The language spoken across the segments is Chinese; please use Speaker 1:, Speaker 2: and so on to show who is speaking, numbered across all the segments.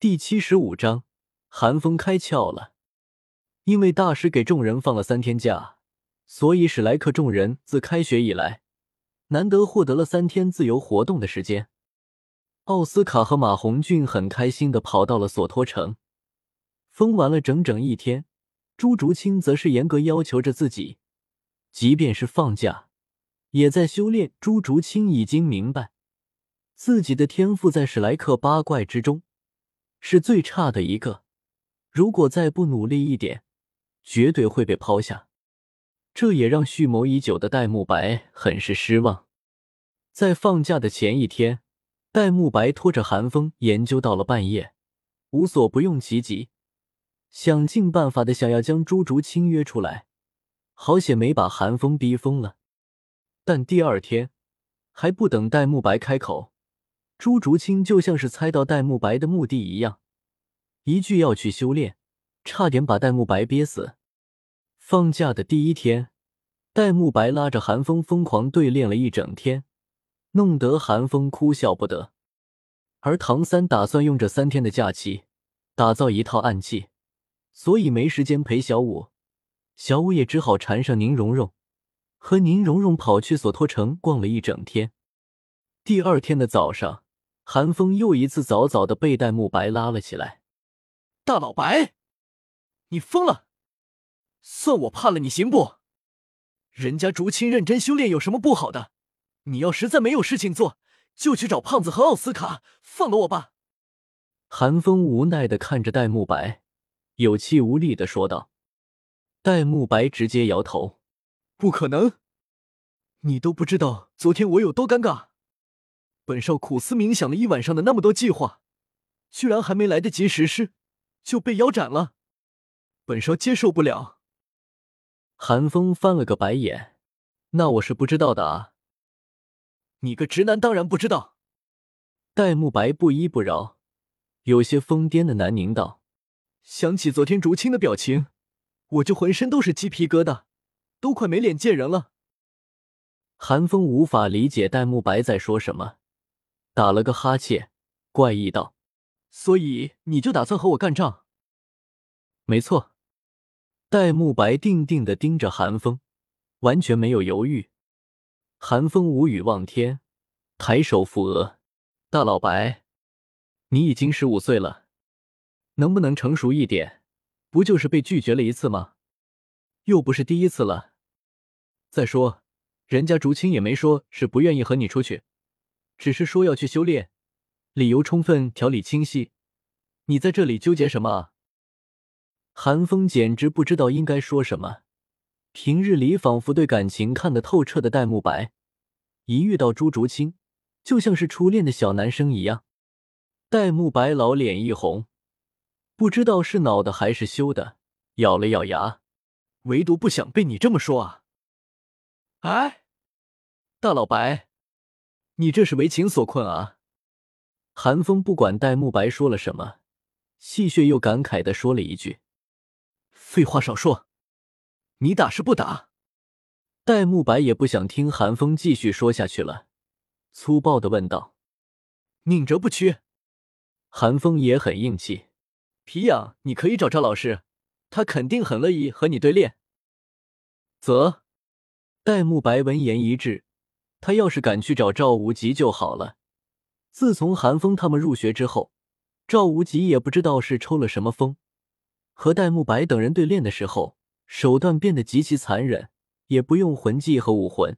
Speaker 1: 第七十五章，寒风开窍了。因为大师给众人放了三天假，所以史莱克众人自开学以来，难得获得了三天自由活动的时间。奥斯卡和马红俊很开心的跑到了索托城，疯玩了整整一天。朱竹清则是严格要求着自己，即便是放假，也在修炼。朱竹清已经明白，自己的天赋在史莱克八怪之中。是最差的一个，如果再不努力一点，绝对会被抛下。这也让蓄谋已久的戴沐白很是失望。在放假的前一天，戴沐白拖着寒风研究到了半夜，无所不用其极，想尽办法的想要将朱竹清约出来。好险没把寒风逼疯了。但第二天，还不等戴沐白开口。朱竹清就像是猜到戴沐白的目的一样，一句要去修炼，差点把戴沐白憋死。放假的第一天，戴沐白拉着寒风疯狂对练了一整天，弄得寒风哭笑不得。而唐三打算用这三天的假期打造一套暗器，所以没时间陪小五，小五也只好缠上宁荣荣，和宁荣荣跑去索托城逛了一整天。第二天的早上。寒风又一次早早的被戴沐白拉了起来。
Speaker 2: 大老白，你疯了！算我怕了你行不？人家竹青认真修炼有什么不好的？你要实在没有事情做，就去找胖子和奥斯卡，放了我吧。
Speaker 1: 寒风无奈的看着戴沐白，有气无力的说道。戴沐白直接摇头：“
Speaker 2: 不可能！你都不知道昨天我有多尴尬。”本少苦思冥想了一晚上的那么多计划，居然还没来得及实施，就被腰斩了。本少接受不了。
Speaker 1: 韩风翻了个白眼：“那我是不知道的啊。”
Speaker 2: 你个直男当然不知道。
Speaker 1: 戴沐白不依不饶，有些疯癫的南宁道：“
Speaker 2: 想起昨天竹青的表情，我就浑身都是鸡皮疙瘩，都快没脸见人了。”
Speaker 1: 韩风无法理解戴沐白在说什么。打了个哈欠，怪异道：“
Speaker 2: 所以你就打算和我干仗？”
Speaker 1: 没错。戴沐白定定的盯着寒风，完全没有犹豫。寒风无语望天，抬手扶额：“大老白，你已经十五岁了，能不能成熟一点？不就是被拒绝了一次吗？又不是第一次了。再说，人家竹青也没说是不愿意和你出去。”只是说要去修炼，理由充分，条理清晰。你在这里纠结什么啊？韩风简直不知道应该说什么。平日里仿佛对感情看得透彻的戴沐白，一遇到朱竹清，就像是初恋的小男生一样。戴沐白老脸一红，不知道是恼的还是羞的，咬了咬牙，
Speaker 2: 唯独不想被你这么说啊！哎，
Speaker 1: 大老白。你这是为情所困啊！韩风不管戴沐白说了什么，戏谑又感慨的说了一句：“
Speaker 2: 废话少说，你打是不打？”
Speaker 1: 戴沐白也不想听韩风继续说下去了，粗暴的问道：“
Speaker 2: 宁折不屈？”
Speaker 1: 韩风也很硬气：“
Speaker 2: 皮痒，你可以找赵老师，他肯定很乐意和你对练。”
Speaker 1: 啧，戴沐白闻言一滞。他要是敢去找赵无极就好了。自从韩风他们入学之后，赵无极也不知道是抽了什么风，和戴沐白等人对练的时候，手段变得极其残忍，也不用魂技和武魂，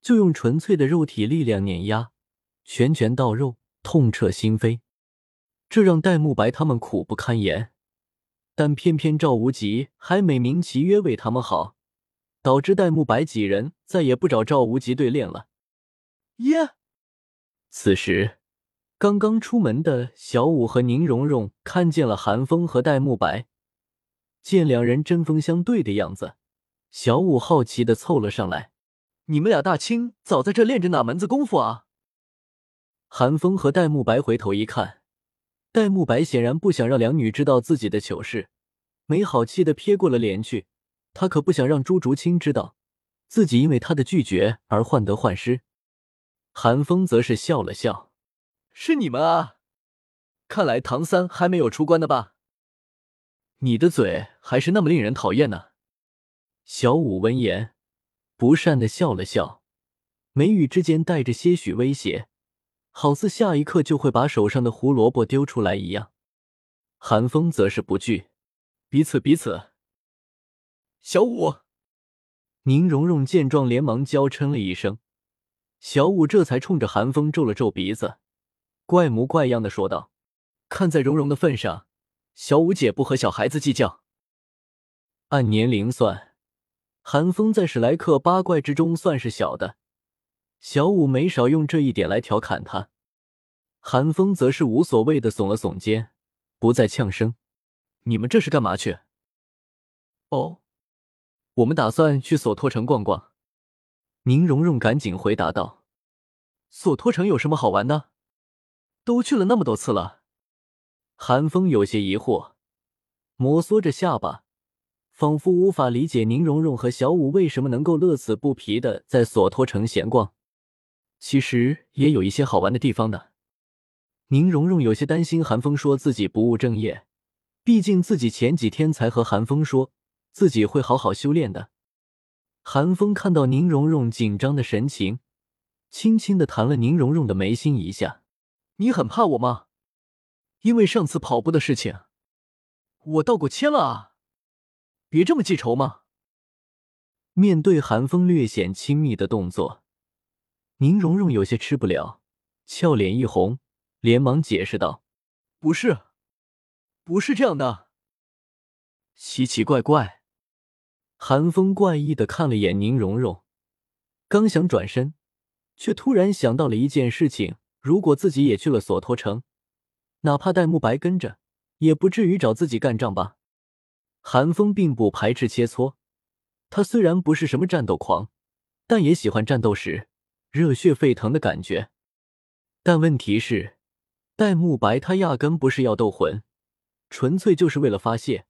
Speaker 1: 就用纯粹的肉体力量碾压，拳拳到肉，痛彻心扉。这让戴沐白他们苦不堪言。但偏偏赵无极还美名其曰为他们好，导致戴沐白几人再也不找赵无极对练了。
Speaker 2: 耶！
Speaker 1: 此时，刚刚出门的小五和宁荣荣看见了韩风和戴沐白，见两人针锋相对的样子，小五好奇的凑了上来：“
Speaker 2: 你们俩大清早在这练着哪门子功夫啊？”
Speaker 1: 韩风和戴沐白回头一看，戴沐白显然不想让两女知道自己的糗事，没好气的撇过了脸去。他可不想让朱竹清知道自己因为他的拒绝而患得患失。韩风则是笑了笑：“
Speaker 2: 是你们啊，看来唐三还没有出关的吧？你的嘴还是那么令人讨厌呢。
Speaker 1: 小五闻言，不善的笑了笑，眉宇之间带着些许威胁，好似下一刻就会把手上的胡萝卜丢出来一样。韩风则是不惧，
Speaker 2: 彼此彼此。小五，
Speaker 1: 宁荣荣见状连忙娇嗔了一声，小五这才冲着韩风皱了皱鼻子，怪模怪样的说道：“
Speaker 2: 看在荣荣的份上，小五姐不和小孩子计较。
Speaker 1: 按年龄算，韩风在史莱克八怪之中算是小的，小五没少用这一点来调侃他。韩风则是无所谓的耸了耸肩，不再呛声：“
Speaker 2: 你们这是干嘛去？”
Speaker 1: 哦。
Speaker 2: 我们打算去索托城逛逛。
Speaker 1: 宁荣荣赶紧回答道：“
Speaker 2: 索托城有什么好玩的？都去了那么多次了。”
Speaker 1: 韩风有些疑惑，摩挲着下巴，仿佛无法理解宁荣荣和小五为什么能够乐此不疲的在索托城闲逛。
Speaker 2: 其实也有一些好玩的地方呢。
Speaker 1: 宁荣荣有些担心韩风说自己不务正业，毕竟自己前几天才和韩风说。自己会好好修炼的。韩风看到宁荣荣紧张的神情，轻轻的弹了宁荣荣的眉心一下：“
Speaker 2: 你很怕我吗？因为上次跑步的事情，我道过歉了啊，别这么记仇嘛。”
Speaker 1: 面对韩风略显亲密的动作，宁荣荣有些吃不了，俏脸一红，连忙解释道：“
Speaker 2: 不是，不是这样的，奇奇怪怪。”
Speaker 1: 韩风怪异的看了眼宁荣荣，刚想转身，却突然想到了一件事情：如果自己也去了索托城，哪怕戴沐白跟着，也不至于找自己干仗吧？韩风并不排斥切磋，他虽然不是什么战斗狂，但也喜欢战斗时热血沸腾的感觉。但问题是，戴沐白他压根不是要斗魂，纯粹就是为了发泄，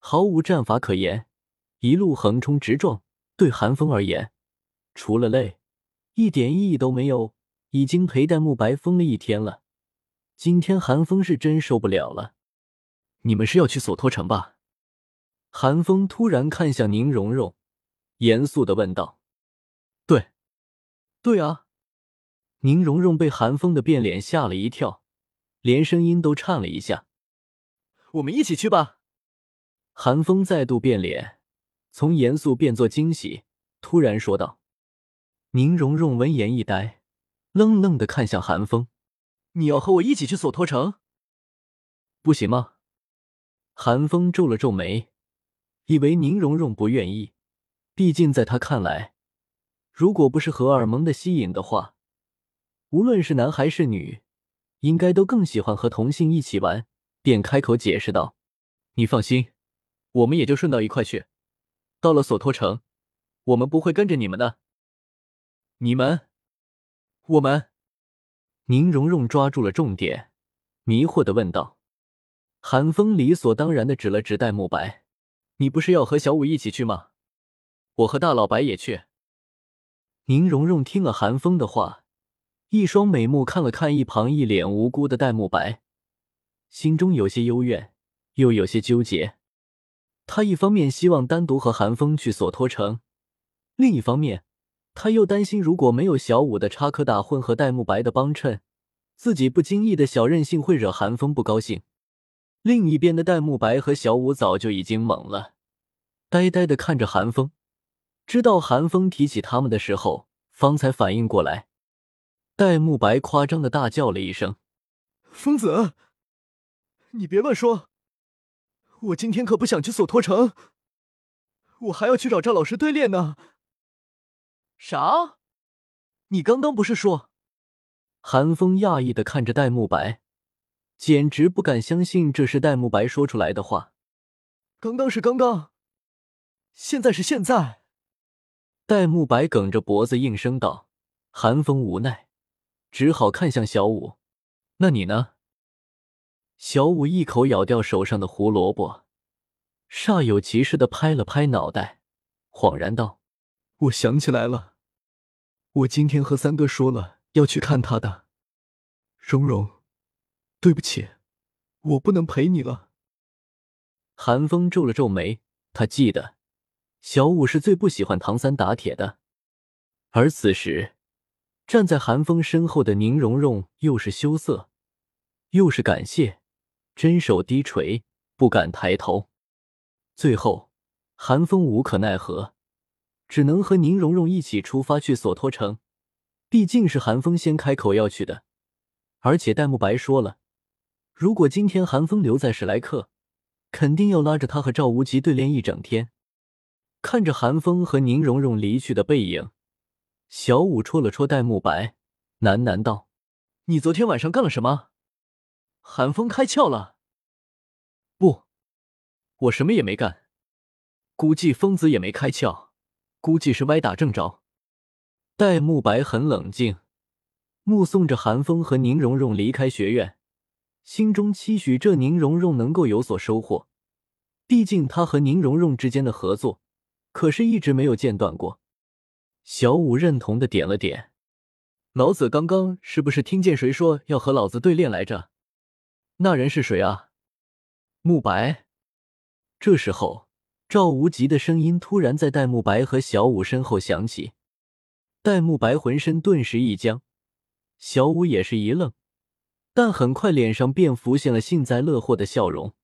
Speaker 1: 毫无战法可言。一路横冲直撞，对韩风而言，除了累，一点意义都没有。已经陪戴沐白疯了一天了，今天韩风是真受不了了。
Speaker 2: 你们是要去索托城吧？
Speaker 1: 韩风突然看向宁荣荣，严肃的问道：“
Speaker 2: 对，对啊。”
Speaker 1: 宁荣荣被韩风的变脸吓了一跳，连声音都颤了一下。
Speaker 2: “我们一起去吧。”
Speaker 1: 寒风再度变脸。从严肃变作惊喜，突然说道：“宁荣荣闻言一呆，愣愣的看向韩风：‘
Speaker 2: 你要和我一起去索托城，
Speaker 1: 不行吗？’”韩风皱了皱眉，以为宁荣荣不愿意。毕竟在他看来，如果不是荷尔蒙的吸引的话，无论是男还是女，应该都更喜欢和同性一起玩，便开口解释道：“
Speaker 2: 你放心，我们也就顺道一块去。”到了索托城，我们不会跟着你们的。你们，我们。
Speaker 1: 宁荣荣抓住了重点，迷惑的问道。韩风理所当然的指了指戴沐白：“
Speaker 2: 你不是要和小五一起去吗？我和大老白也去。”
Speaker 1: 宁荣荣听了韩风的话，一双美目看了看一旁一脸无辜的戴沐白，心中有些幽怨，又有些纠结。他一方面希望单独和韩风去索托城，另一方面，他又担心如果没有小五的插科打诨和戴沐白的帮衬，自己不经意的小任性会惹韩风不高兴。另一边的戴沐白和小五早就已经懵了，呆呆的看着韩风，知道韩风提起他们的时候，方才反应过来。戴沐白夸张的大叫了一声：“
Speaker 2: 疯子，你别乱说！”我今天可不想去索托城，我还要去找赵老师对练呢。啥？你刚刚不是说？
Speaker 1: 韩风讶异的看着戴沐白，简直不敢相信这是戴沐白说出来的话。
Speaker 2: 刚刚是刚刚，现在是现在。
Speaker 1: 戴沐白梗着脖子应声道。韩风无奈，只好看向小舞：“那你呢？”小五一口咬掉手上的胡萝卜，煞有其事的拍了拍脑袋，恍然道：“
Speaker 2: 我想起来了，我今天和三哥说了要去看他的。蓉蓉，对不起。”我不能陪你了。
Speaker 1: 韩风皱了皱眉，他记得小五是最不喜欢唐三打铁的，而此时站在韩风身后的宁荣荣又是羞涩，又是感谢，真手低垂，不敢抬头。最后，韩风无可奈何，只能和宁荣荣一起出发去索托城。毕竟是韩风先开口要去的，而且戴沐白说了，如果今天韩风留在史莱克。肯定要拉着他和赵无极对练一整天。看着韩风和宁荣荣离去的背影，小五戳了戳戴沐白，喃喃道：“
Speaker 2: 你昨天晚上干了什么？”
Speaker 1: 韩风开窍了。不，我什么也没干。估计疯子也没开窍，估计是歪打正着。戴沐白很冷静，目送着韩风和宁荣荣离开学院。心中期许这宁荣荣能够有所收获，毕竟他和宁荣荣之间的合作可是一直没有间断过。小五认同的点了点，老子刚刚是不是听见谁说要和老子对练来着？那人是谁啊？慕白。这时候，赵无极的声音突然在戴沐白和小舞身后响起，戴沐白浑身顿时一僵，小舞也是一愣。但很快，脸上便浮现了幸灾乐祸的笑容。